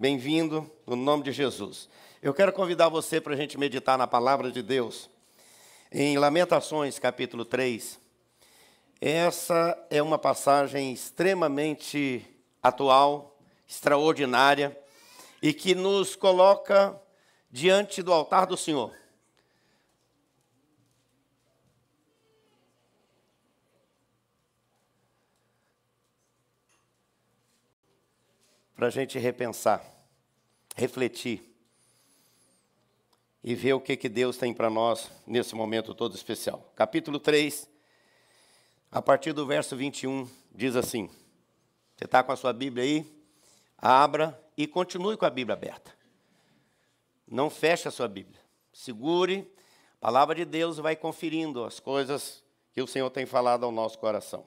Bem-vindo, no nome de Jesus. Eu quero convidar você para a gente meditar na palavra de Deus. Em Lamentações, capítulo 3. Essa é uma passagem extremamente atual, extraordinária, e que nos coloca diante do altar do Senhor. Para a gente repensar, refletir e ver o que, que Deus tem para nós nesse momento todo especial. Capítulo 3, a partir do verso 21, diz assim: Você está com a sua Bíblia aí? Abra e continue com a Bíblia aberta. Não feche a sua Bíblia. Segure, a palavra de Deus vai conferindo as coisas que o Senhor tem falado ao nosso coração.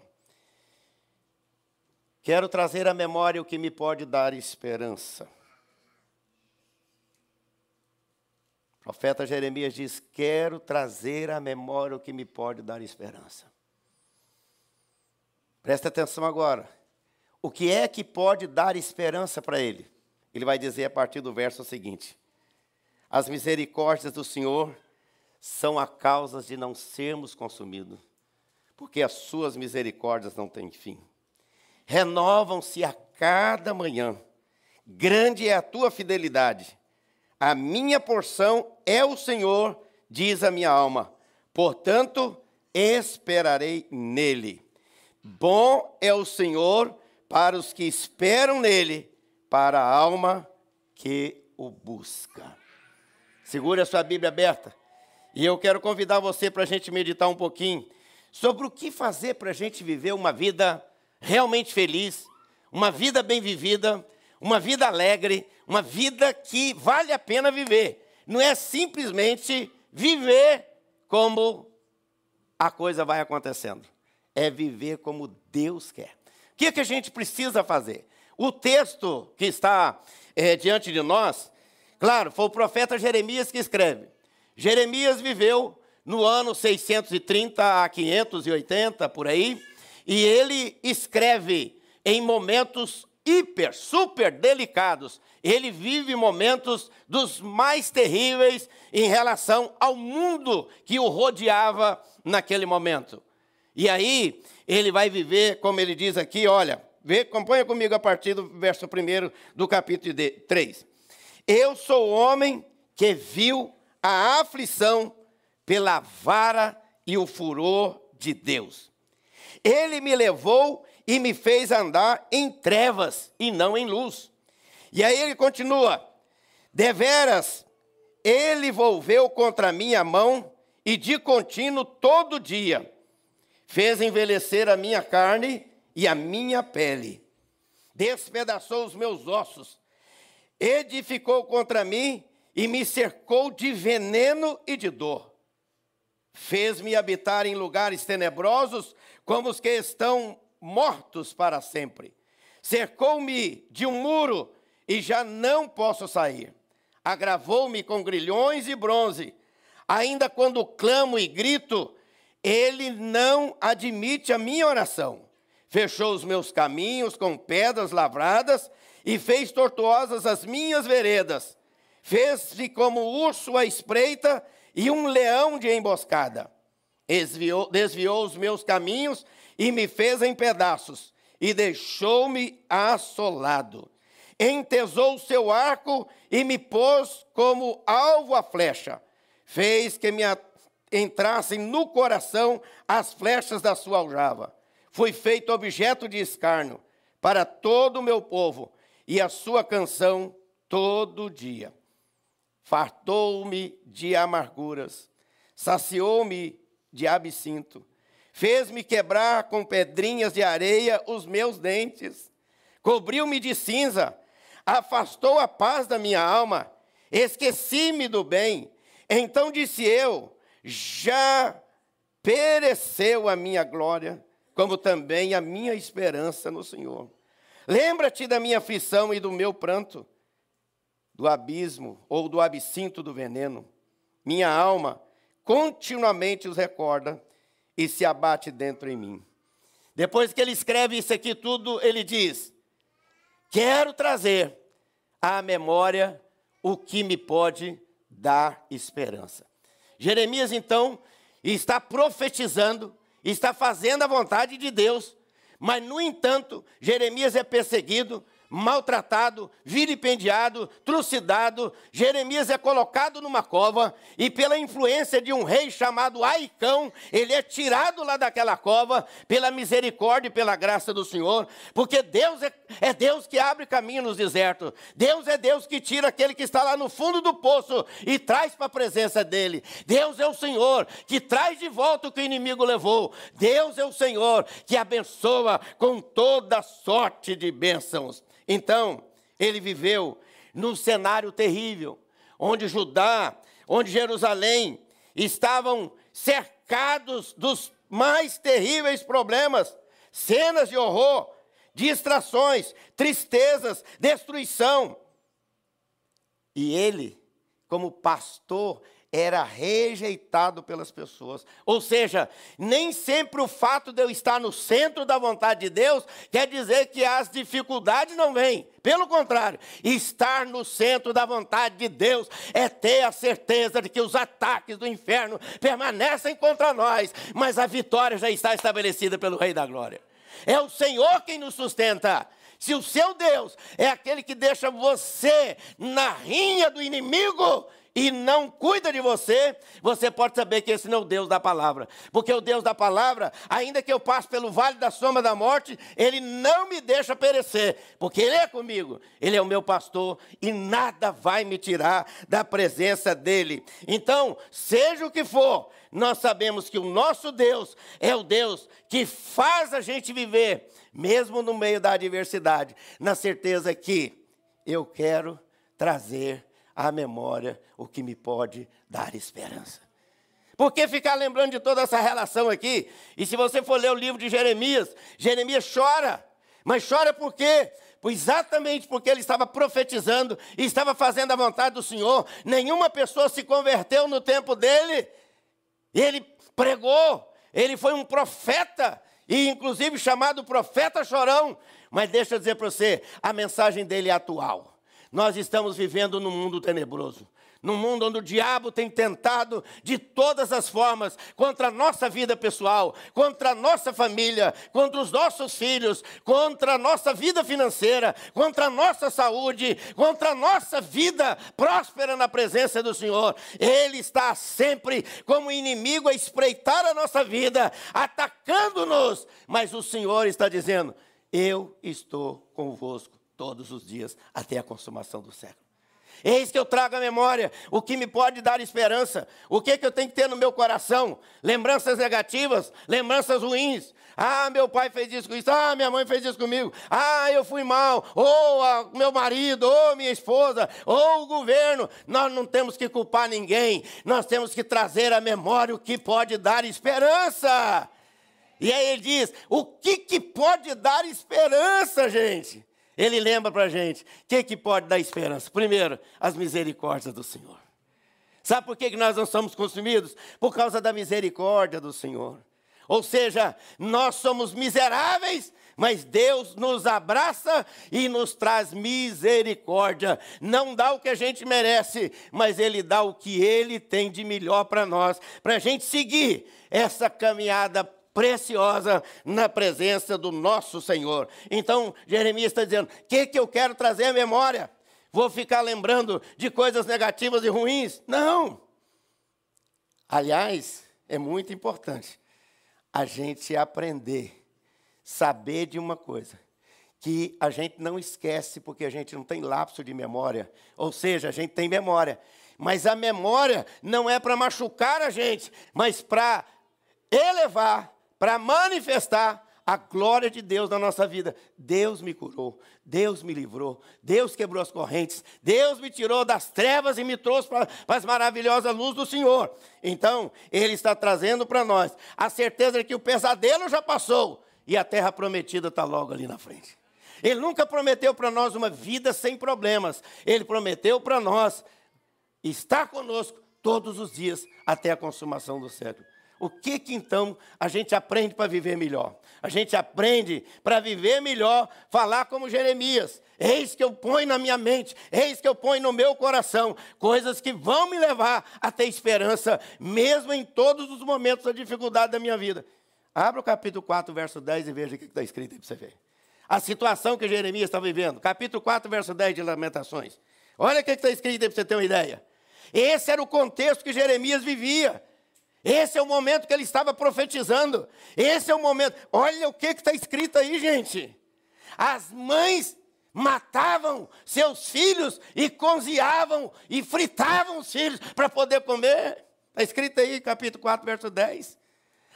Quero trazer à memória o que me pode dar esperança. O profeta Jeremias diz: Quero trazer à memória o que me pode dar esperança. Presta atenção agora. O que é que pode dar esperança para ele? Ele vai dizer a partir do verso seguinte: As misericórdias do Senhor são a causa de não sermos consumidos, porque as suas misericórdias não têm fim renovam-se a cada manhã. Grande é a tua fidelidade. A minha porção é o Senhor, diz a minha alma. Portanto, esperarei nele. Bom é o Senhor para os que esperam nele, para a alma que o busca. Segure a sua Bíblia aberta. E eu quero convidar você para a gente meditar um pouquinho sobre o que fazer para a gente viver uma vida realmente feliz, uma vida bem vivida, uma vida alegre, uma vida que vale a pena viver. Não é simplesmente viver como a coisa vai acontecendo. É viver como Deus quer. O que, é que a gente precisa fazer? O texto que está é, diante de nós, claro, foi o profeta Jeremias que escreve. Jeremias viveu no ano 630 a 580, por aí, e ele escreve em momentos hiper, super delicados. Ele vive momentos dos mais terríveis em relação ao mundo que o rodeava naquele momento. E aí, ele vai viver, como ele diz aqui, olha, vê, acompanha comigo a partir do verso 1 do capítulo 3. Eu sou o homem que viu a aflição pela vara e o furor de Deus. Ele me levou e me fez andar em trevas e não em luz. E aí ele continua: Deveras, ele volveu contra mim a mão e de contínuo todo dia fez envelhecer a minha carne e a minha pele. Despedaçou os meus ossos, edificou contra mim e me cercou de veneno e de dor. Fez-me habitar em lugares tenebrosos como os que estão mortos para sempre. Cercou-me de um muro e já não posso sair. Agravou-me com grilhões e bronze. Ainda quando clamo e grito, ele não admite a minha oração. Fechou os meus caminhos com pedras lavradas e fez tortuosas as minhas veredas. Fez-se como urso à espreita e um leão de emboscada desviou, desviou os meus caminhos e me fez em pedaços, e deixou-me assolado. Entesou o seu arco e me pôs como alvo a flecha. Fez que me entrassem no coração as flechas da sua aljava. Fui feito objeto de escárnio para todo o meu povo, e a sua canção todo dia. Fartou-me de amarguras, saciou-me de absinto. Fez-me quebrar com pedrinhas de areia os meus dentes. Cobriu-me de cinza. Afastou a paz da minha alma. Esqueci-me do bem. Então disse eu: Já pereceu a minha glória, como também a minha esperança no Senhor. Lembra-te da minha aflição e do meu pranto, do abismo ou do absinto do veneno. Minha alma continuamente os recorda e se abate dentro em mim. Depois que ele escreve isso aqui tudo, ele diz: Quero trazer à memória o que me pode dar esperança. Jeremias, então, está profetizando, está fazendo a vontade de Deus, mas, no entanto, Jeremias é perseguido, maltratado, vilipendiado, trucidado. Jeremias é colocado numa cova e, pela influência de um rei chamado Aicão, ele é tirado lá daquela cova pela misericórdia e pela graça do Senhor, porque Deus é, é Deus que abre caminho nos desertos. Deus é Deus que tira aquele que está lá no fundo do poço e traz para a presença dele. Deus é o Senhor que traz de volta o que o inimigo levou. Deus é o Senhor que abençoa com toda sorte de bênçãos. Então, ele viveu num cenário terrível, onde Judá, onde Jerusalém estavam cercados dos mais terríveis problemas, cenas de horror, distrações, tristezas, destruição. E ele, como pastor, era rejeitado pelas pessoas. Ou seja, nem sempre o fato de eu estar no centro da vontade de Deus quer dizer que as dificuldades não vêm. Pelo contrário, estar no centro da vontade de Deus é ter a certeza de que os ataques do inferno permanecem contra nós, mas a vitória já está estabelecida pelo Rei da Glória. É o Senhor quem nos sustenta. Se o seu Deus é aquele que deixa você na rinha do inimigo, e não cuida de você, você pode saber que esse não é o Deus da palavra. Porque o Deus da palavra, ainda que eu passe pelo vale da sombra da morte, ele não me deixa perecer, porque ele é comigo, ele é o meu pastor e nada vai me tirar da presença dele. Então, seja o que for, nós sabemos que o nosso Deus é o Deus que faz a gente viver, mesmo no meio da adversidade, na certeza que eu quero trazer à memória o que me pode dar esperança. Por que ficar lembrando de toda essa relação aqui? E se você for ler o livro de Jeremias, Jeremias chora. Mas chora por quê? Exatamente porque ele estava profetizando e estava fazendo a vontade do Senhor. Nenhuma pessoa se converteu no tempo dele. Ele pregou, ele foi um profeta, e inclusive chamado profeta chorão. Mas deixa eu dizer para você, a mensagem dele é atual. Nós estamos vivendo num mundo tenebroso, num mundo onde o diabo tem tentado de todas as formas contra a nossa vida pessoal, contra a nossa família, contra os nossos filhos, contra a nossa vida financeira, contra a nossa saúde, contra a nossa vida próspera na presença do Senhor. Ele está sempre como inimigo a espreitar a nossa vida, atacando-nos, mas o Senhor está dizendo: Eu estou convosco todos os dias até a consumação do século. Eis que eu trago à memória o que me pode dar esperança. O que, que eu tenho que ter no meu coração? Lembranças negativas, lembranças ruins. Ah, meu pai fez isso com isso. Ah, minha mãe fez isso comigo. Ah, eu fui mal. Ou a, meu marido, ou minha esposa, ou o governo. Nós não temos que culpar ninguém. Nós temos que trazer à memória o que pode dar esperança. E aí ele diz: o que, que pode dar esperança, gente? Ele lembra para a gente o que, que pode dar esperança. Primeiro, as misericórdias do Senhor. Sabe por que, que nós não somos consumidos? Por causa da misericórdia do Senhor. Ou seja, nós somos miseráveis, mas Deus nos abraça e nos traz misericórdia. Não dá o que a gente merece, mas Ele dá o que Ele tem de melhor para nós, para a gente seguir essa caminhada preciosa na presença do nosso Senhor. Então, Jeremias está dizendo: o que, que eu quero trazer à memória? Vou ficar lembrando de coisas negativas e ruins? Não. Aliás, é muito importante a gente aprender, saber de uma coisa, que a gente não esquece porque a gente não tem lapso de memória, ou seja, a gente tem memória, mas a memória não é para machucar a gente, mas para elevar para manifestar a glória de Deus na nossa vida. Deus me curou, Deus me livrou, Deus quebrou as correntes, Deus me tirou das trevas e me trouxe para, as maravilhosas luzes do Senhor. Então, Ele está trazendo para nós a certeza de que o pesadelo já passou e a terra prometida está logo ali na frente. Ele nunca prometeu para nós uma vida sem problemas, Ele prometeu para nós estar conosco todos os dias até a consumação do século. O que que então a gente aprende para viver melhor? A gente aprende para viver melhor, falar como Jeremias. Eis que eu ponho na minha mente, eis que eu ponho no meu coração coisas que vão me levar a ter esperança, mesmo em todos os momentos da dificuldade da minha vida. Abra o capítulo 4, verso 10 e veja o que está escrito aí para você ver. A situação que Jeremias está vivendo. Capítulo 4, verso 10 de Lamentações. Olha o que está escrito aí para você ter uma ideia. Esse era o contexto que Jeremias vivia. Esse é o momento que ele estava profetizando. Esse é o momento. Olha o que está escrito aí, gente. As mães matavam seus filhos e cozinhavam e fritavam os filhos para poder comer. Está escrito aí, capítulo 4, verso 10.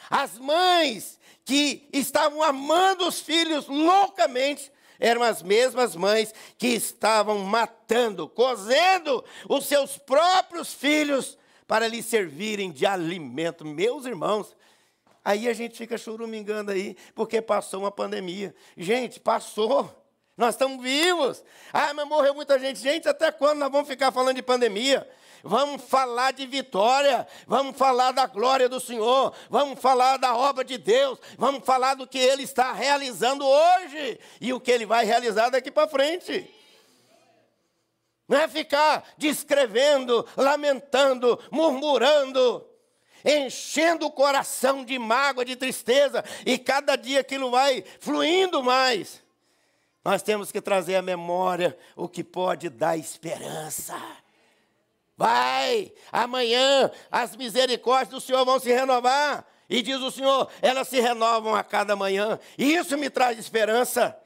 As mães que estavam amando os filhos loucamente eram as mesmas mães que estavam matando, cozendo os seus próprios filhos para lhes servirem de alimento. Meus irmãos, aí a gente fica churumingando aí, porque passou uma pandemia. Gente, passou. Nós estamos vivos. Ah, mas morreu muita gente. Gente, até quando nós vamos ficar falando de pandemia? Vamos falar de vitória, vamos falar da glória do Senhor, vamos falar da obra de Deus, vamos falar do que Ele está realizando hoje e o que Ele vai realizar daqui para frente. Não é ficar descrevendo, lamentando, murmurando, enchendo o coração de mágoa, de tristeza, e cada dia aquilo vai fluindo mais. Nós temos que trazer à memória o que pode dar esperança. Vai, amanhã as misericórdias do Senhor vão se renovar. E diz o Senhor, elas se renovam a cada manhã. E isso me traz esperança.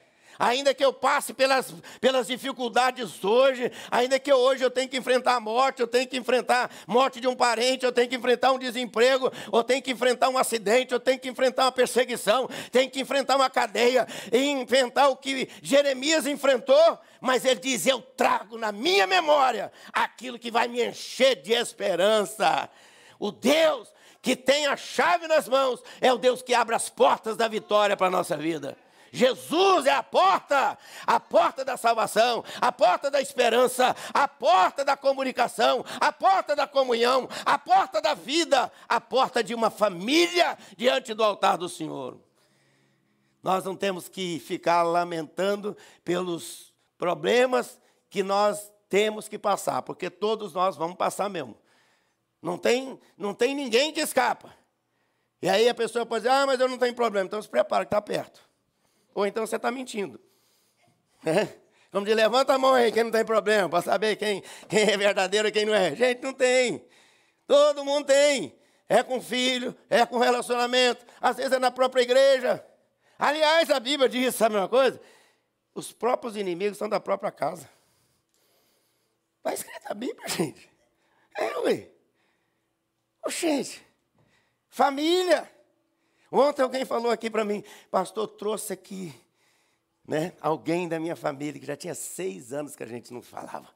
Ainda que eu passe pelas, pelas dificuldades hoje, ainda que hoje eu tenha que enfrentar a morte, eu tenho que enfrentar a morte de um parente, eu tenho que enfrentar um desemprego, eu tenho que enfrentar um acidente, eu tenho que enfrentar uma perseguição, tenho que enfrentar uma cadeia, enfrentar o que Jeremias enfrentou, mas ele diz: Eu trago na minha memória aquilo que vai me encher de esperança. O Deus que tem a chave nas mãos é o Deus que abre as portas da vitória para a nossa vida. Jesus é a porta, a porta da salvação, a porta da esperança, a porta da comunicação, a porta da comunhão, a porta da vida, a porta de uma família diante do altar do Senhor. Nós não temos que ficar lamentando pelos problemas que nós temos que passar, porque todos nós vamos passar mesmo. Não tem, não tem ninguém que escapa. E aí a pessoa pode dizer, ah, mas eu não tenho problema. Então se prepara que está perto. Ou então você está mentindo. É? Como de levanta a mão aí, quem não tem problema, para saber quem, quem é verdadeiro e quem não é. Gente, não tem. Todo mundo tem. É com filho, é com relacionamento, às vezes é na própria igreja. Aliás, a Bíblia diz, sabe uma coisa? Os próprios inimigos são da própria casa. Está escrito a Bíblia, gente. É, ué. Oxente, família. Ontem alguém falou aqui para mim, pastor, trouxe aqui né, alguém da minha família que já tinha seis anos que a gente não falava.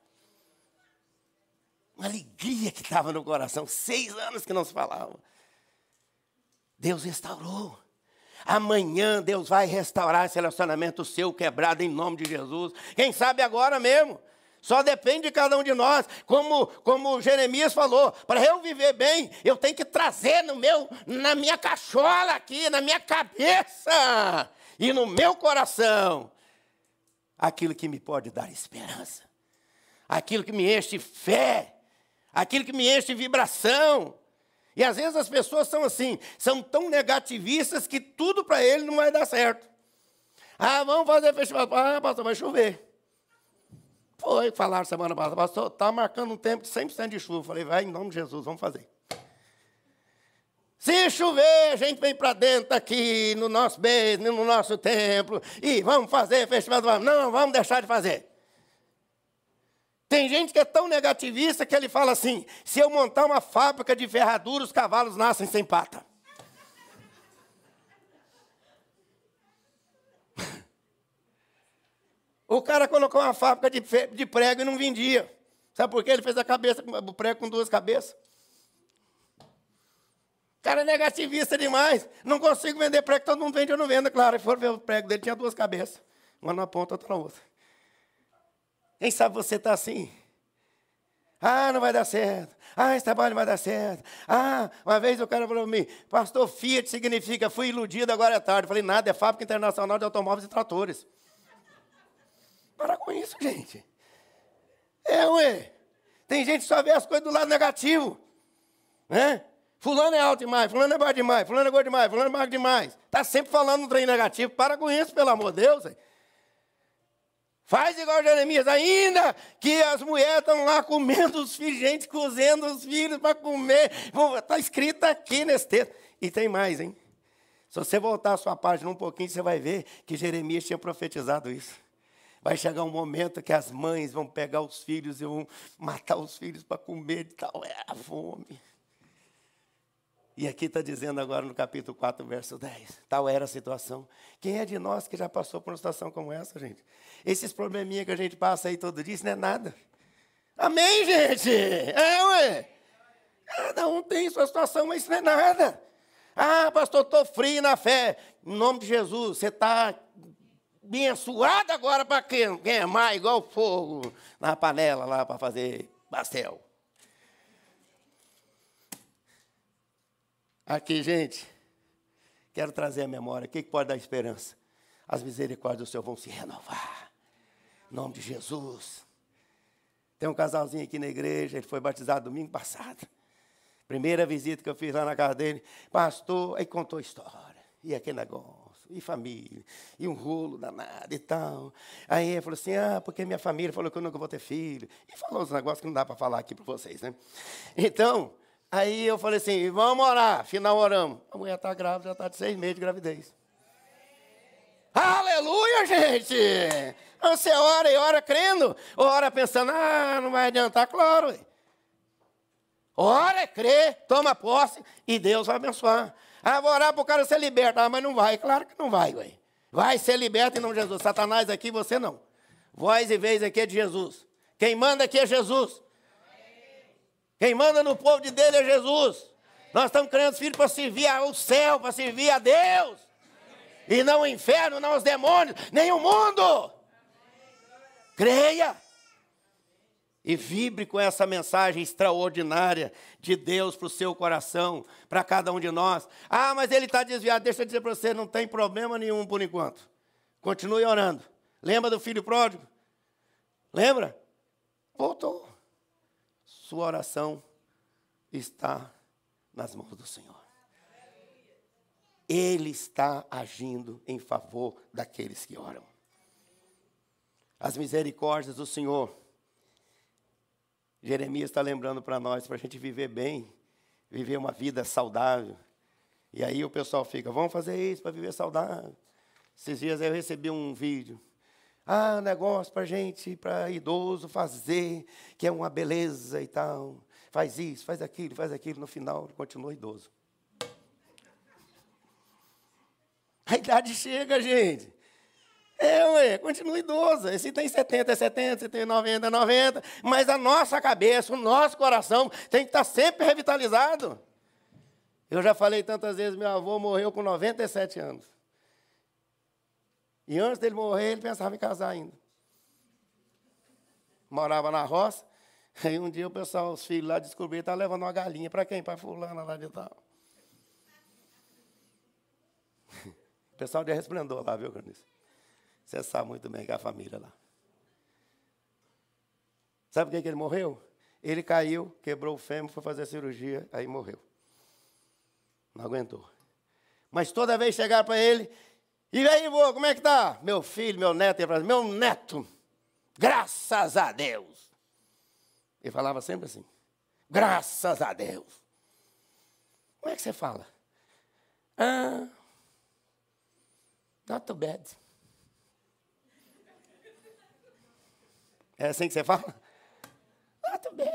Uma alegria que estava no coração, seis anos que não se falava. Deus restaurou. Amanhã Deus vai restaurar esse relacionamento seu quebrado em nome de Jesus. Quem sabe agora mesmo. Só depende de cada um de nós. Como, como Jeremias falou, para eu viver bem, eu tenho que trazer no meu, na minha cachola aqui, na minha cabeça e no meu coração aquilo que me pode dar esperança, aquilo que me enche fé, aquilo que me enche vibração. E às vezes as pessoas são assim, são tão negativistas que tudo para ele não vai dar certo. Ah, vamos fazer festival. Ah, pastor, vai chover. Foi, falaram semana passada, pastor, está marcando um tempo de 100% de chuva. Falei, vai, em nome de Jesus, vamos fazer. Se chover, a gente vem para dentro aqui, no nosso beijo, no nosso templo, e vamos fazer festival do Não, vamos deixar de fazer. Tem gente que é tão negativista que ele fala assim: se eu montar uma fábrica de ferradura, os cavalos nascem sem pata. O cara colocou uma fábrica de, de prego e não vendia. Sabe por quê? Ele fez a cabeça, o prego com duas cabeças. O cara é negativista demais. Não consigo vender prego, todo mundo vende, eu não vendo. Claro, for ver o prego dele, tinha duas cabeças. Uma na ponta, outra na outra. Quem sabe você está assim? Ah, não vai dar certo. Ah, esse trabalho não vai dar certo. Ah, uma vez o cara falou para mim, pastor, Fiat significa fui iludido, agora é tarde. Falei, nada, é Fábrica Internacional de Automóveis e Tratores. Para com isso, gente. É, ué. Tem gente que só vê as coisas do lado negativo. Né? Fulano é alto demais, fulano é baixo demais, fulano é gordo demais, fulano é magro demais. Está sempre falando um trem negativo. Para com isso, pelo amor de Deus. Faz igual Jeremias, ainda que as mulheres estão lá comendo os filhos, gente cozendo os filhos para comer. Está escrito aqui nesse texto. E tem mais, hein? Se você voltar a sua página um pouquinho, você vai ver que Jeremias tinha profetizado isso. Vai chegar um momento que as mães vão pegar os filhos e vão matar os filhos para comer de tal é a fome. E aqui está dizendo agora no capítulo 4, verso 10. Tal era a situação. Quem é de nós que já passou por uma situação como essa, gente? Esses probleminha que a gente passa aí todo dia, isso não é nada. Amém, gente? É, ué. Cada um tem sua situação, mas isso não é nada. Ah, pastor, estou frio na fé. Em nome de Jesus, você está abençoado agora para queimar igual fogo na panela lá para fazer pastel. Aqui, gente, quero trazer a memória. O que pode dar esperança? As misericórdias do Senhor vão se renovar. Em nome de Jesus. Tem um casalzinho aqui na igreja, ele foi batizado domingo passado. Primeira visita que eu fiz lá na casa dele, pastor, aí contou a história. E aquele negócio e família, e um rolo danado e tal. Aí ele falou assim: ah, porque minha família falou que eu nunca vou ter filho. E falou uns negócios que não dá para falar aqui para vocês, né? Então, aí eu falei assim: vamos orar. Final oramos. A mulher está grávida, já está de seis meses de gravidez. Aleluia, gente! Você ora e ora crendo, ora pensando, ah, não vai adiantar, claro. Ora, crê, toma posse e Deus vai abençoar. Ah, vou orar para o cara ser liberto. Ah, mas não vai. Claro que não vai, ué. Vai ser liberto em nome de Jesus. Satanás aqui, você não. Voz e vez aqui é de Jesus. Quem manda aqui é Jesus. Quem manda no povo de dele é Jesus. Nós estamos criando filhos para servir ao céu, para servir a Deus. E não o inferno, não os demônios, nem o mundo. Creia e vibre com essa mensagem extraordinária de Deus para o seu coração, para cada um de nós. Ah, mas ele está desviado. Deixa eu dizer para você, não tem problema nenhum por enquanto. Continue orando. Lembra do filho pródigo? Lembra? Voltou. Sua oração está nas mãos do Senhor. Ele está agindo em favor daqueles que oram. As misericórdias do Senhor Jeremias está lembrando para nós, para a gente viver bem, viver uma vida saudável. E aí o pessoal fica, vamos fazer isso para viver saudável. Esses dias eu recebi um vídeo. Ah, negócio para gente, para idoso fazer, que é uma beleza e tal. Faz isso, faz aquilo, faz aquilo. No final, continua idoso. A idade chega, gente. É, ué, continua idoso. Esse tem 70, é 70, esse tem 90, é 90. Mas a nossa cabeça, o nosso coração tem que estar sempre revitalizado. Eu já falei tantas vezes, meu avô morreu com 97 anos. E antes dele morrer, ele pensava em casar ainda. Morava na roça. Aí um dia o pessoal, os filhos lá descobriram, estava levando uma galinha. Para quem? Para fulana lá de tal. O pessoal de resplendor lá, viu, Granice? Você sabe muito bem que é a família lá. Sabe por que ele morreu? Ele caiu, quebrou o fêmur, foi fazer cirurgia, aí morreu. Não aguentou. Mas toda vez chegar para ele, e aí, vô, como é que tá? Meu filho, meu neto, ele falava, meu neto, graças a Deus. Ele falava sempre assim, graças a Deus. Como é que você fala? Ah, not too bad. É assim que você fala? Ah, tô bad.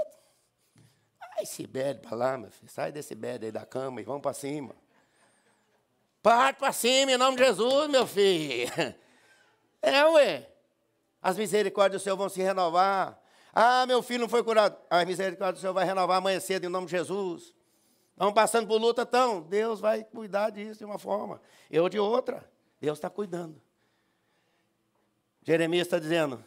Ah, esse bad para lá, meu filho. Sai desse bad aí da cama e vamos para cima. Parte para cima em nome de Jesus, meu filho. É, ué. As misericórdias do Senhor vão se renovar. Ah, meu filho não foi curado. As misericórdias do Senhor vai renovar amanhã cedo em nome de Jesus. Estamos passando por luta, então. Deus vai cuidar disso de uma forma. Eu de outra. Deus está cuidando. Jeremias está dizendo: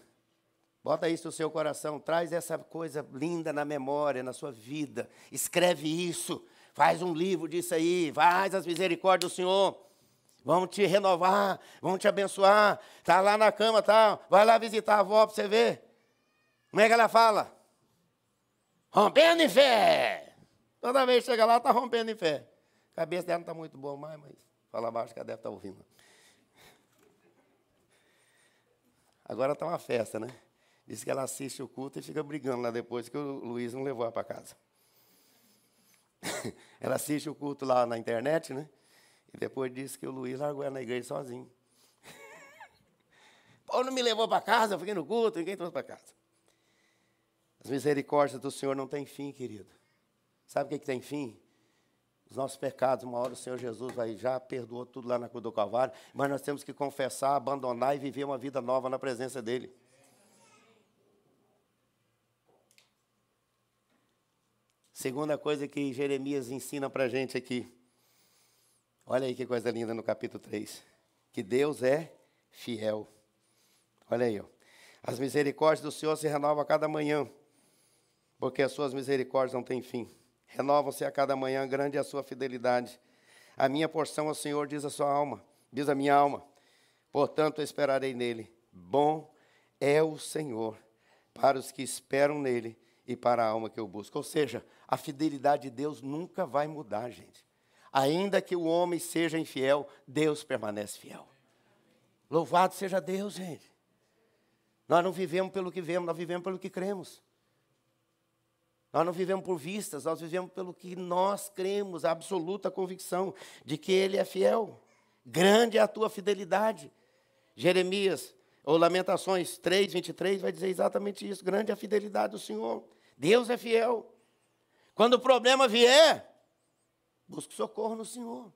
Bota isso no seu coração, traz essa coisa linda na memória, na sua vida. Escreve isso, faz um livro disso aí, faz as misericórdias do Senhor. Vamos te renovar, vamos te abençoar. Tá lá na cama, tá? Vai lá visitar a avó para você ver. Como é que ela fala? Rompendo em fé. Toda vez que chega lá, está rompendo em fé. A cabeça dela não está muito boa mais, mas fala baixo que ela deve estar tá ouvindo. Agora está uma festa, né? Diz que ela assiste o culto e fica brigando lá depois que o Luiz não levou ela para casa. ela assiste o culto lá na internet, né? E depois disse que o Luiz largou ela na igreja sozinho. Paulo não me levou para casa, eu fiquei no culto, ninguém trouxe para casa. As misericórdias do Senhor não têm fim, querido. Sabe o que, que tem fim? Os nossos pecados, uma hora o Senhor Jesus vai já perdoou tudo lá na cruz do Calvário, mas nós temos que confessar, abandonar e viver uma vida nova na presença dEle. Segunda coisa que Jeremias ensina para a gente aqui. Olha aí que coisa linda no capítulo 3. Que Deus é fiel. Olha aí, ó. As misericórdias do Senhor se renovam a cada manhã, porque as suas misericórdias não têm fim. Renovam-se a cada manhã, grande é a sua fidelidade. A minha porção ao Senhor, diz a sua alma, diz a minha alma. Portanto, esperarei nele. Bom é o Senhor para os que esperam nele e para a alma que eu busco. Ou seja, a fidelidade de Deus nunca vai mudar, gente. Ainda que o homem seja infiel, Deus permanece fiel. Louvado seja Deus, gente. Nós não vivemos pelo que vemos, nós vivemos pelo que cremos. Nós não vivemos por vistas, nós vivemos pelo que nós cremos, a absoluta convicção de que Ele é fiel. Grande é a tua fidelidade. Jeremias ou Lamentações 3, 23 vai dizer exatamente isso. Grande é a fidelidade do Senhor. Deus é fiel. Quando o problema vier, busque socorro no Senhor.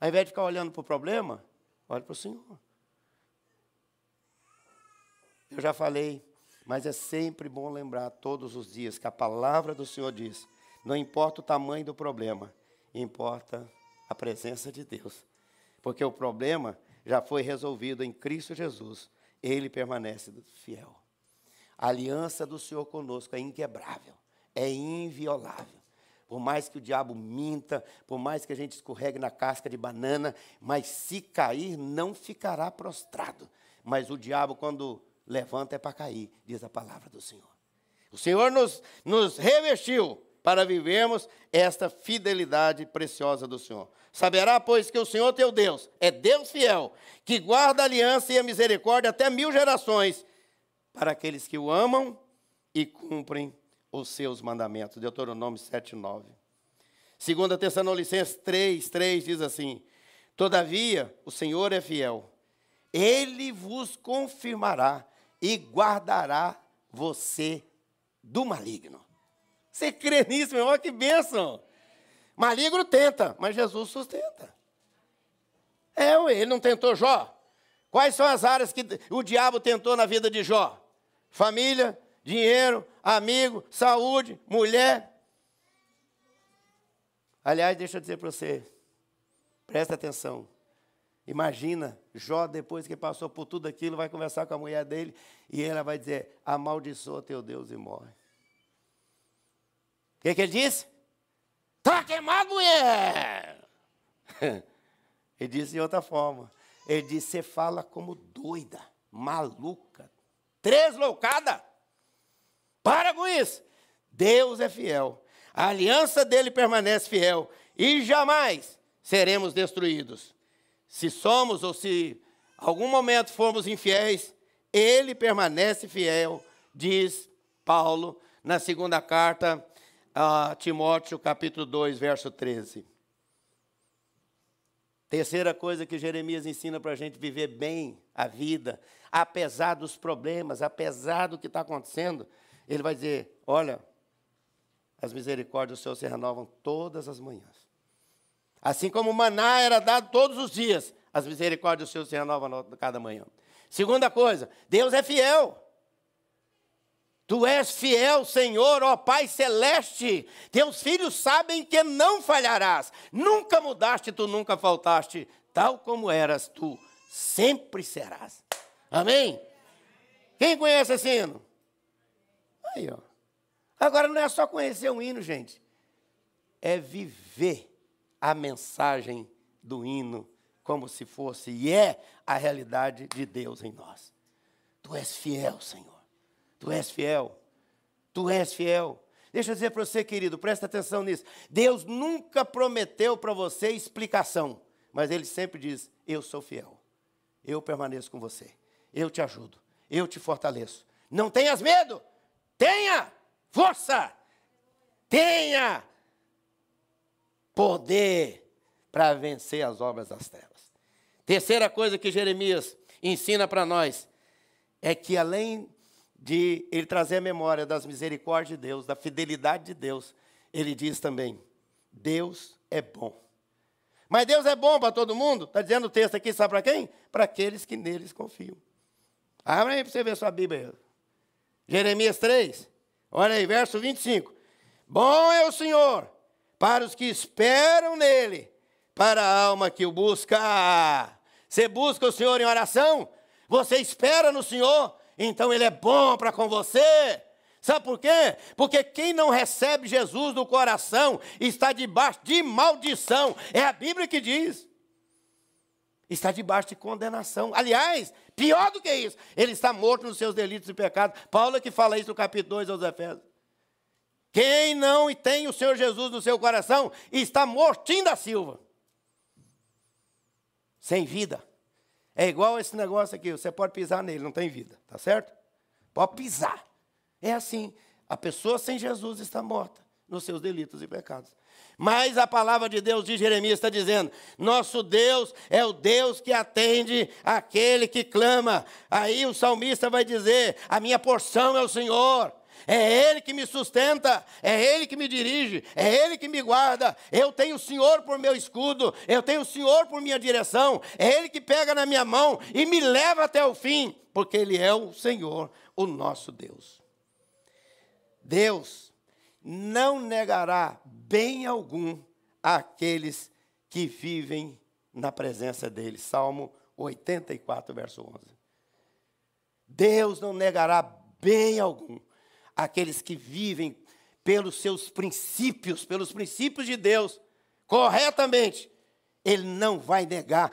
Ao invés de ficar olhando para o problema, olhe para o Senhor. Eu já falei, mas é sempre bom lembrar todos os dias que a palavra do Senhor diz: não importa o tamanho do problema, importa a presença de Deus. Porque o problema já foi resolvido em Cristo Jesus, ele permanece fiel. A aliança do Senhor conosco é inquebrável, é inviolável. Por mais que o diabo minta, por mais que a gente escorregue na casca de banana, mas se cair, não ficará prostrado. Mas o diabo, quando levanta, é para cair, diz a palavra do Senhor. O Senhor nos, nos revestiu para vivermos esta fidelidade preciosa do Senhor. Saberá, pois, que o Senhor teu Deus é Deus fiel, que guarda a aliança e a misericórdia até mil gerações, para aqueles que o amam e cumprem os seus mandamentos. Deuteronômio 7, 9. Segunda Tessalonicenses 3, 3 diz assim, Todavia, o Senhor é fiel, Ele vos confirmará e guardará você do maligno. Você crê nisso, meu irmão? Que bênção! Maligno tenta, mas Jesus sustenta. É, ele não tentou Jó. Quais são as áreas que o diabo tentou na vida de Jó? Família, dinheiro, amigo, saúde, mulher. Aliás, deixa eu dizer para você, presta atenção. Imagina, Jó, depois que passou por tudo aquilo, vai conversar com a mulher dele e ela vai dizer: amaldiçoa teu Deus e morre. O que, que ele disse? Está queimado, mulher! Ele disse de outra forma. Ele disse: Você fala como doida, maluca, tresloucada. Para com isso. Deus é fiel. A aliança dele permanece fiel. E jamais seremos destruídos. Se somos ou se algum momento formos infiéis, ele permanece fiel, diz Paulo na segunda carta a Timóteo, capítulo 2, verso 13. Terceira coisa que Jeremias ensina para a gente viver bem a vida, apesar dos problemas, apesar do que está acontecendo, ele vai dizer: olha, as misericórdias do Senhor se renovam todas as manhãs. Assim como o maná era dado todos os dias, as misericórdias do Senhor se renovam cada manhã. Segunda coisa, Deus é fiel. Tu és fiel, Senhor, ó Pai celeste. Teus filhos sabem que não falharás. Nunca mudaste, tu nunca faltaste. Tal como eras, tu sempre serás. Amém? Quem conhece esse hino? Aí, ó. Agora não é só conhecer o hino, gente. É viver a mensagem do hino como se fosse e é a realidade de Deus em nós. Tu és fiel, Senhor. Tu és fiel. Tu és fiel. Deixa eu dizer para você, querido, presta atenção nisso. Deus nunca prometeu para você explicação, mas Ele sempre diz: Eu sou fiel. Eu permaneço com você. Eu te ajudo. Eu te fortaleço. Não tenhas medo. Tenha força. Tenha poder para vencer as obras das trevas. Terceira coisa que Jeremias ensina para nós é que além de ele trazer a memória das misericórdias de Deus, da fidelidade de Deus, ele diz também: Deus é bom. Mas Deus é bom para todo mundo? Está dizendo o texto aqui, sabe para quem? Para aqueles que neles confiam. Abra aí para você ver sua Bíblia. Jeremias 3, olha aí, verso 25. Bom é o Senhor para os que esperam nele, para a alma que o busca. Você busca o Senhor em oração? Você espera no Senhor? Então Ele é bom para com você. Sabe por quê? Porque quem não recebe Jesus no coração está debaixo de maldição. É a Bíblia que diz. Está debaixo de condenação. Aliás, pior do que isso, ele está morto nos seus delitos e pecados. Paulo é que fala isso no capítulo 2 aos Efésios. Quem não tem o Senhor Jesus no seu coração está mortinho da Silva. Sem vida. É igual esse negócio aqui, você pode pisar nele, não tem vida, tá certo? Pode pisar. É assim, a pessoa sem Jesus está morta nos seus delitos e pecados. Mas a palavra de Deus de Jeremias está dizendo: nosso Deus é o Deus que atende aquele que clama. Aí o salmista vai dizer: a minha porção é o Senhor. É Ele que me sustenta, é Ele que me dirige, é Ele que me guarda. Eu tenho o Senhor por meu escudo, eu tenho o Senhor por minha direção, é Ele que pega na minha mão e me leva até o fim, porque Ele é o Senhor, o nosso Deus. Deus não negará bem algum àqueles que vivem na presença dele. Salmo 84, verso 11. Deus não negará bem algum aqueles que vivem pelos seus princípios, pelos princípios de Deus, corretamente, ele não vai negar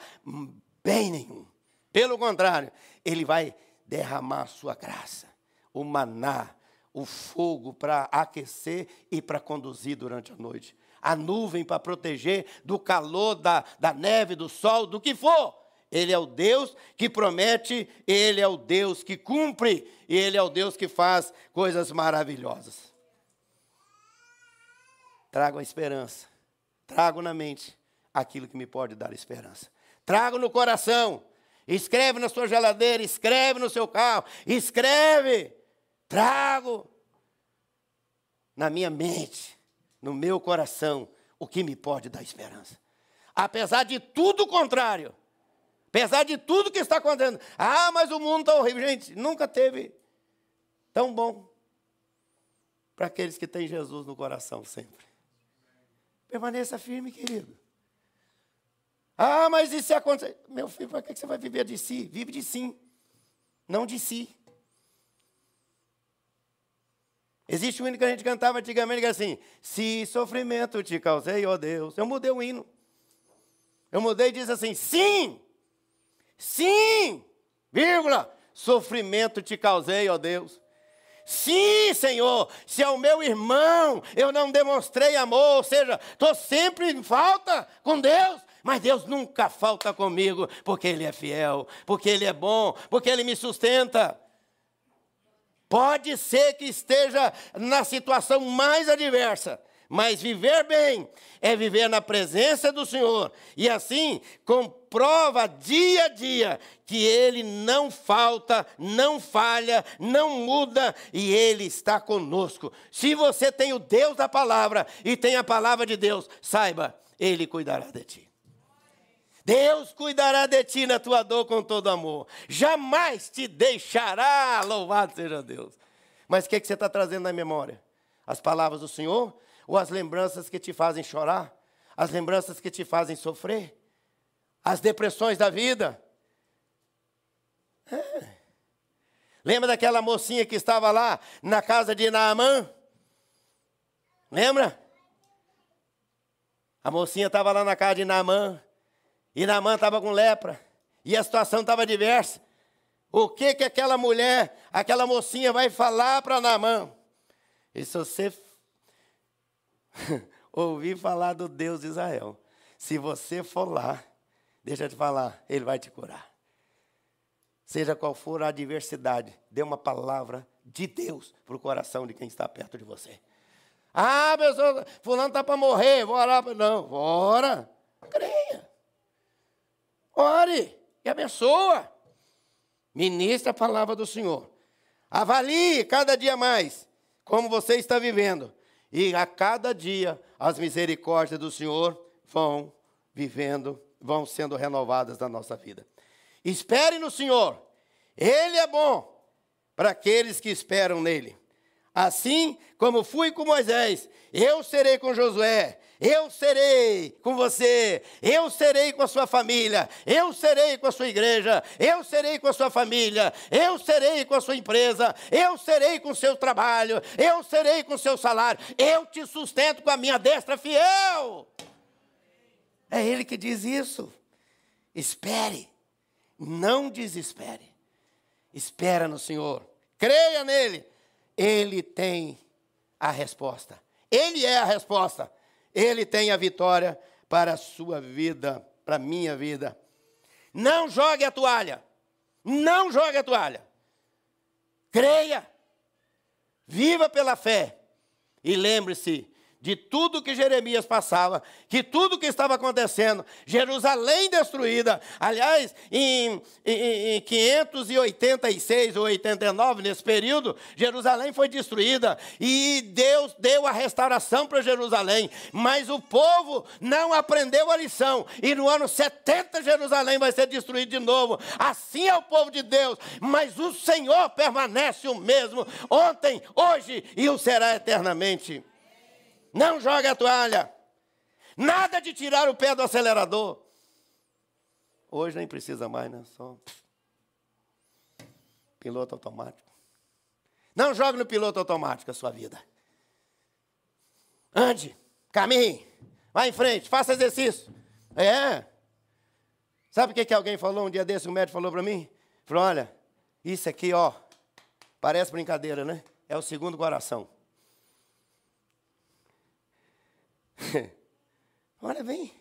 bem nenhum. Pelo contrário, ele vai derramar sua graça, o maná, o fogo para aquecer e para conduzir durante a noite, a nuvem para proteger do calor, da, da neve, do sol, do que for. Ele é o Deus que promete, Ele é o Deus que cumpre, e Ele é o Deus que faz coisas maravilhosas. Trago a esperança, trago na mente aquilo que me pode dar esperança. Trago no coração, escreve na sua geladeira, escreve no seu carro, escreve. Trago na minha mente, no meu coração, o que me pode dar esperança. Apesar de tudo o contrário, Apesar de tudo que está acontecendo. Ah, mas o mundo está horrível. Gente, nunca teve tão bom para aqueles que têm Jesus no coração sempre. Permaneça firme, querido. Ah, mas e se acontecer? Meu filho, para que você vai viver de si? Vive de sim, não de si. Existe um hino que a gente cantava antigamente que é assim: Se sofrimento te causei, ó Deus. Eu mudei o hino. Eu mudei e diz assim: Sim, Sim, vírgula, sofrimento te causei, ó Deus. Sim, Senhor, se ao meu irmão eu não demonstrei amor, ou seja, estou sempre em falta com Deus, mas Deus nunca falta comigo, porque Ele é fiel, porque Ele é bom, porque Ele me sustenta. Pode ser que esteja na situação mais adversa, mas viver bem é viver na presença do Senhor. E assim, comprova dia a dia que Ele não falta, não falha, não muda e Ele está conosco. Se você tem o Deus da palavra e tem a palavra de Deus, saiba, Ele cuidará de ti. Deus cuidará de ti na tua dor com todo amor. Jamais te deixará, louvado seja Deus. Mas o que, é que você está trazendo na memória? As palavras do Senhor? ou as lembranças que te fazem chorar, as lembranças que te fazem sofrer, as depressões da vida. É. Lembra daquela mocinha que estava lá na casa de Naamã? Lembra? A mocinha estava lá na casa de Naamã. E Naamã estava com lepra. E a situação estava diversa. O que que aquela mulher, aquela mocinha vai falar para Naamã? E se você ouvir falar do Deus de Israel, se você for lá, deixa eu te falar, ele vai te curar. Seja qual for a adversidade, dê uma palavra de Deus para o coração de quem está perto de você. Ah, pessoa, fulano está para morrer, vou orar. Não, ora, creia. Ore e abençoa. Ministre a palavra do Senhor. Avalie cada dia mais como você está vivendo. E a cada dia as misericórdias do Senhor vão vivendo, vão sendo renovadas na nossa vida. Espere no Senhor, Ele é bom para aqueles que esperam nele. Assim como fui com Moisés, eu serei com Josué, eu serei com você, eu serei com a sua família, eu serei com a sua igreja, eu serei com a sua família, eu serei com a sua empresa, eu serei com o seu trabalho, eu serei com o seu salário, eu te sustento com a minha destra fiel. É Ele que diz isso. Espere. Não desespere. Espera no Senhor. Creia nele. Ele tem a resposta. Ele é a resposta. Ele tem a vitória para a sua vida, para a minha vida. Não jogue a toalha. Não jogue a toalha. Creia. Viva pela fé. E lembre-se de tudo que Jeremias passava, que tudo que estava acontecendo, Jerusalém destruída. Aliás, em, em, em 586 ou 89, nesse período, Jerusalém foi destruída e Deus deu a restauração para Jerusalém, mas o povo não aprendeu a lição, e no ano 70 Jerusalém vai ser destruída de novo. Assim é o povo de Deus, mas o Senhor permanece o mesmo, ontem, hoje e o será eternamente. Não jogue a toalha. Nada de tirar o pé do acelerador. Hoje nem precisa mais, né? Só piloto automático. Não jogue no piloto automático a sua vida. Ande, caminhe, vá em frente, faça exercício. É. Sabe o que, que alguém falou um dia desse? Um médico falou para mim? Falou: olha, isso aqui, ó, parece brincadeira, né? É o segundo coração. Olha, vem,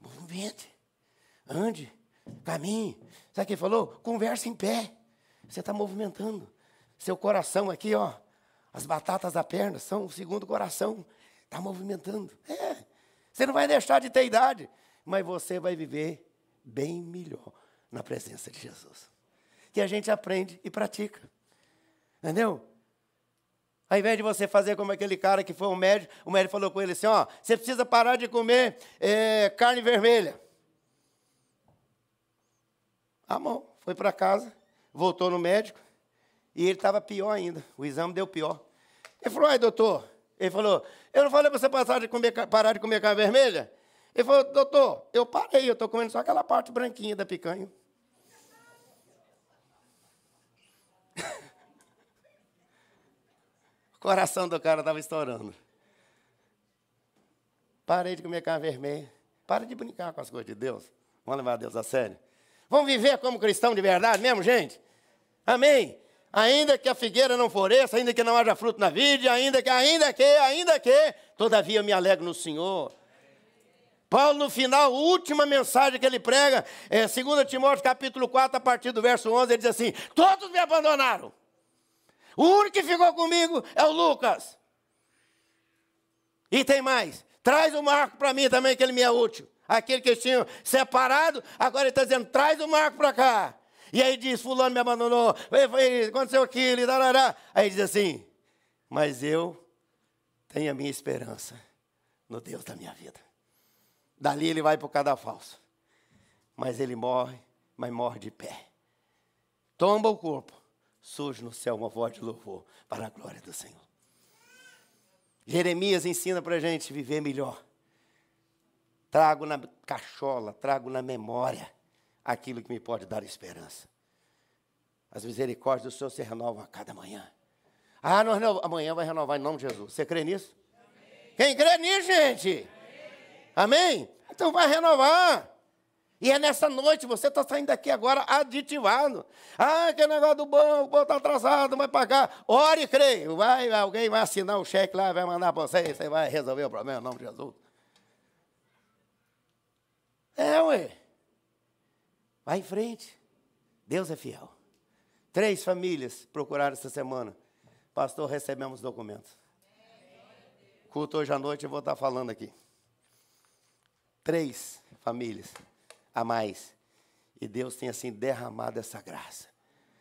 movimente, ande, caminhe. Sabe o que ele falou? Conversa em pé. Você está movimentando. Seu coração aqui, ó, as batatas da perna são o segundo coração. Está movimentando. É. Você não vai deixar de ter idade, mas você vai viver bem melhor na presença de Jesus. Que a gente aprende e pratica. Entendeu? Ao invés de você fazer como aquele cara que foi um médico, o médico falou com ele assim: ó, você precisa parar de comer é, carne vermelha. A mão, foi para casa, voltou no médico, e ele estava pior ainda. O exame deu pior. Ele falou: ai, doutor. Ele falou: eu não falei para você parar de, comer, parar de comer carne vermelha? Ele falou: doutor, eu parei, eu estou comendo só aquela parte branquinha da picanha. Coração do cara estava estourando. Parei de comer carne vermelha. Para de brincar com as coisas de Deus. Vamos levar Deus a sério. Vamos viver como cristão de verdade mesmo, gente? Amém? Ainda que a figueira não floresça, ainda que não haja fruto na vide, ainda que, ainda que, ainda que, todavia me alegro no Senhor. Paulo, no final, última mensagem que ele prega, é 2 Timóteo capítulo 4, a partir do verso 11, ele diz assim: Todos me abandonaram. O único que ficou comigo é o Lucas. E tem mais. Traz o Marco para mim também, que ele me é útil. Aquele que eles tinham separado, agora ele está dizendo: traz o Marco para cá. E aí diz: Fulano me abandonou, aconteceu aquilo, e darará. Aí diz assim: Mas eu tenho a minha esperança no Deus da minha vida. Dali ele vai para o cadafalso. Mas ele morre, mas morre de pé. Tomba o corpo surge no céu uma voz de louvor para a glória do Senhor. Jeremias ensina para a gente viver melhor. Trago na cachola, trago na memória aquilo que me pode dar esperança. As misericórdias do Senhor se renovam a cada manhã. Ah, não, amanhã vai renovar em nome de Jesus. Você crê nisso? Amém. Quem crê nisso, gente? Amém? Amém? Então vai renovar. E é nessa noite, você está saindo daqui agora aditivado. Ah, que negócio do banco, o está atrasado, vai pagar. Ore e creia. Vai, alguém vai assinar o cheque lá, vai mandar para você, você vai resolver o problema em nome de Jesus. É, ué. Vai em frente. Deus é fiel. Três famílias procuraram essa semana. Pastor, recebemos documentos. Culto hoje à noite eu vou estar falando aqui. Três famílias a mais. E Deus tem assim derramado essa graça.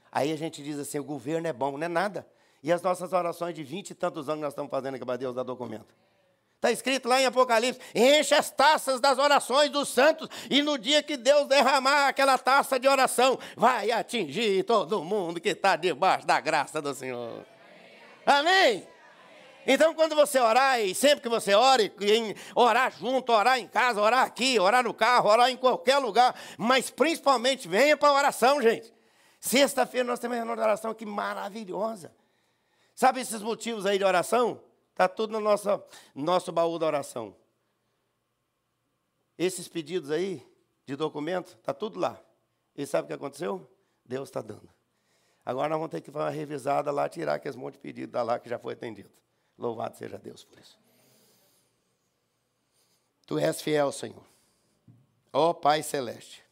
Aí a gente diz assim: o governo é bom, não é nada. E as nossas orações de vinte e tantos anos nós estamos fazendo aqui para Deus dar documento. Está escrito lá em Apocalipse: enche as taças das orações dos santos, e no dia que Deus derramar aquela taça de oração, vai atingir todo mundo que está debaixo da graça do Senhor. Amém? Então, quando você orar, e sempre que você ore, orar junto, orar em casa, orar aqui, orar no carro, orar em qualquer lugar, mas principalmente venha para a oração, gente. Sexta-feira nós temos uma oração aqui maravilhosa. Sabe esses motivos aí de oração? Está tudo no nosso, nosso baú da oração. Esses pedidos aí de documento, está tudo lá. E sabe o que aconteceu? Deus está dando. Agora nós vamos ter que fazer uma revisada lá, tirar aqueles monte de pedido da lá que já foi atendido. Louvado seja Deus por isso. Tu és fiel, Senhor. Ó oh, Pai Celeste.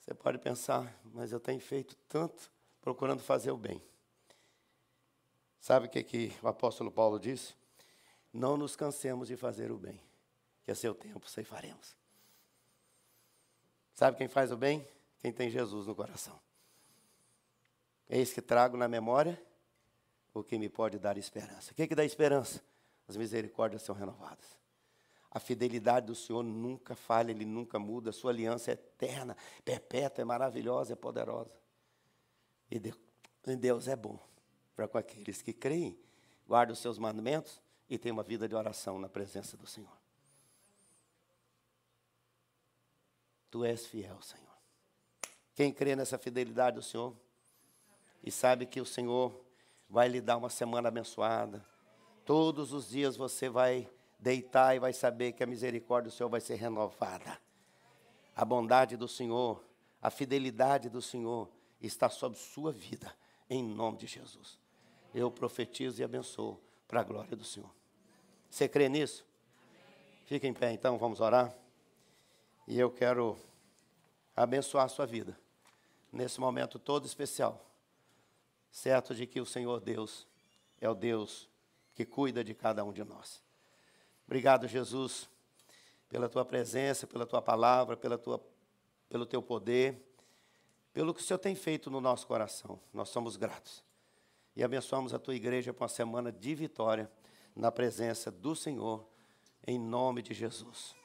Você pode pensar, mas eu tenho feito tanto procurando fazer o bem. Sabe o que, que o apóstolo Paulo disse? Não nos cansemos de fazer o bem, que a seu tempo ceifaremos. Sabe quem faz o bem? Quem tem Jesus no coração. Eis que trago na memória o que me pode dar esperança. O que, que dá esperança? As misericórdias são renovadas. A fidelidade do Senhor nunca falha, Ele nunca muda. A sua aliança é eterna, perpétua, é maravilhosa, é poderosa. E Deus é bom para com aqueles que creem, guardam os seus mandamentos e têm uma vida de oração na presença do Senhor. Tu és fiel, Senhor. Quem crê nessa fidelidade do Senhor e sabe que o Senhor vai lhe dar uma semana abençoada. Todos os dias você vai deitar e vai saber que a misericórdia do Senhor vai ser renovada. A bondade do Senhor, a fidelidade do Senhor está sobre sua vida, em nome de Jesus. Eu profetizo e abençoo para a glória do Senhor. Você crê nisso? Fica em pé então, vamos orar. E eu quero abençoar a sua vida nesse momento todo especial, certo de que o Senhor Deus é o Deus que cuida de cada um de nós. Obrigado, Jesus, pela tua presença, pela tua palavra, pela tua, pelo teu poder, pelo que o Senhor tem feito no nosso coração. Nós somos gratos. E abençoamos a tua igreja com uma semana de vitória na presença do Senhor, em nome de Jesus.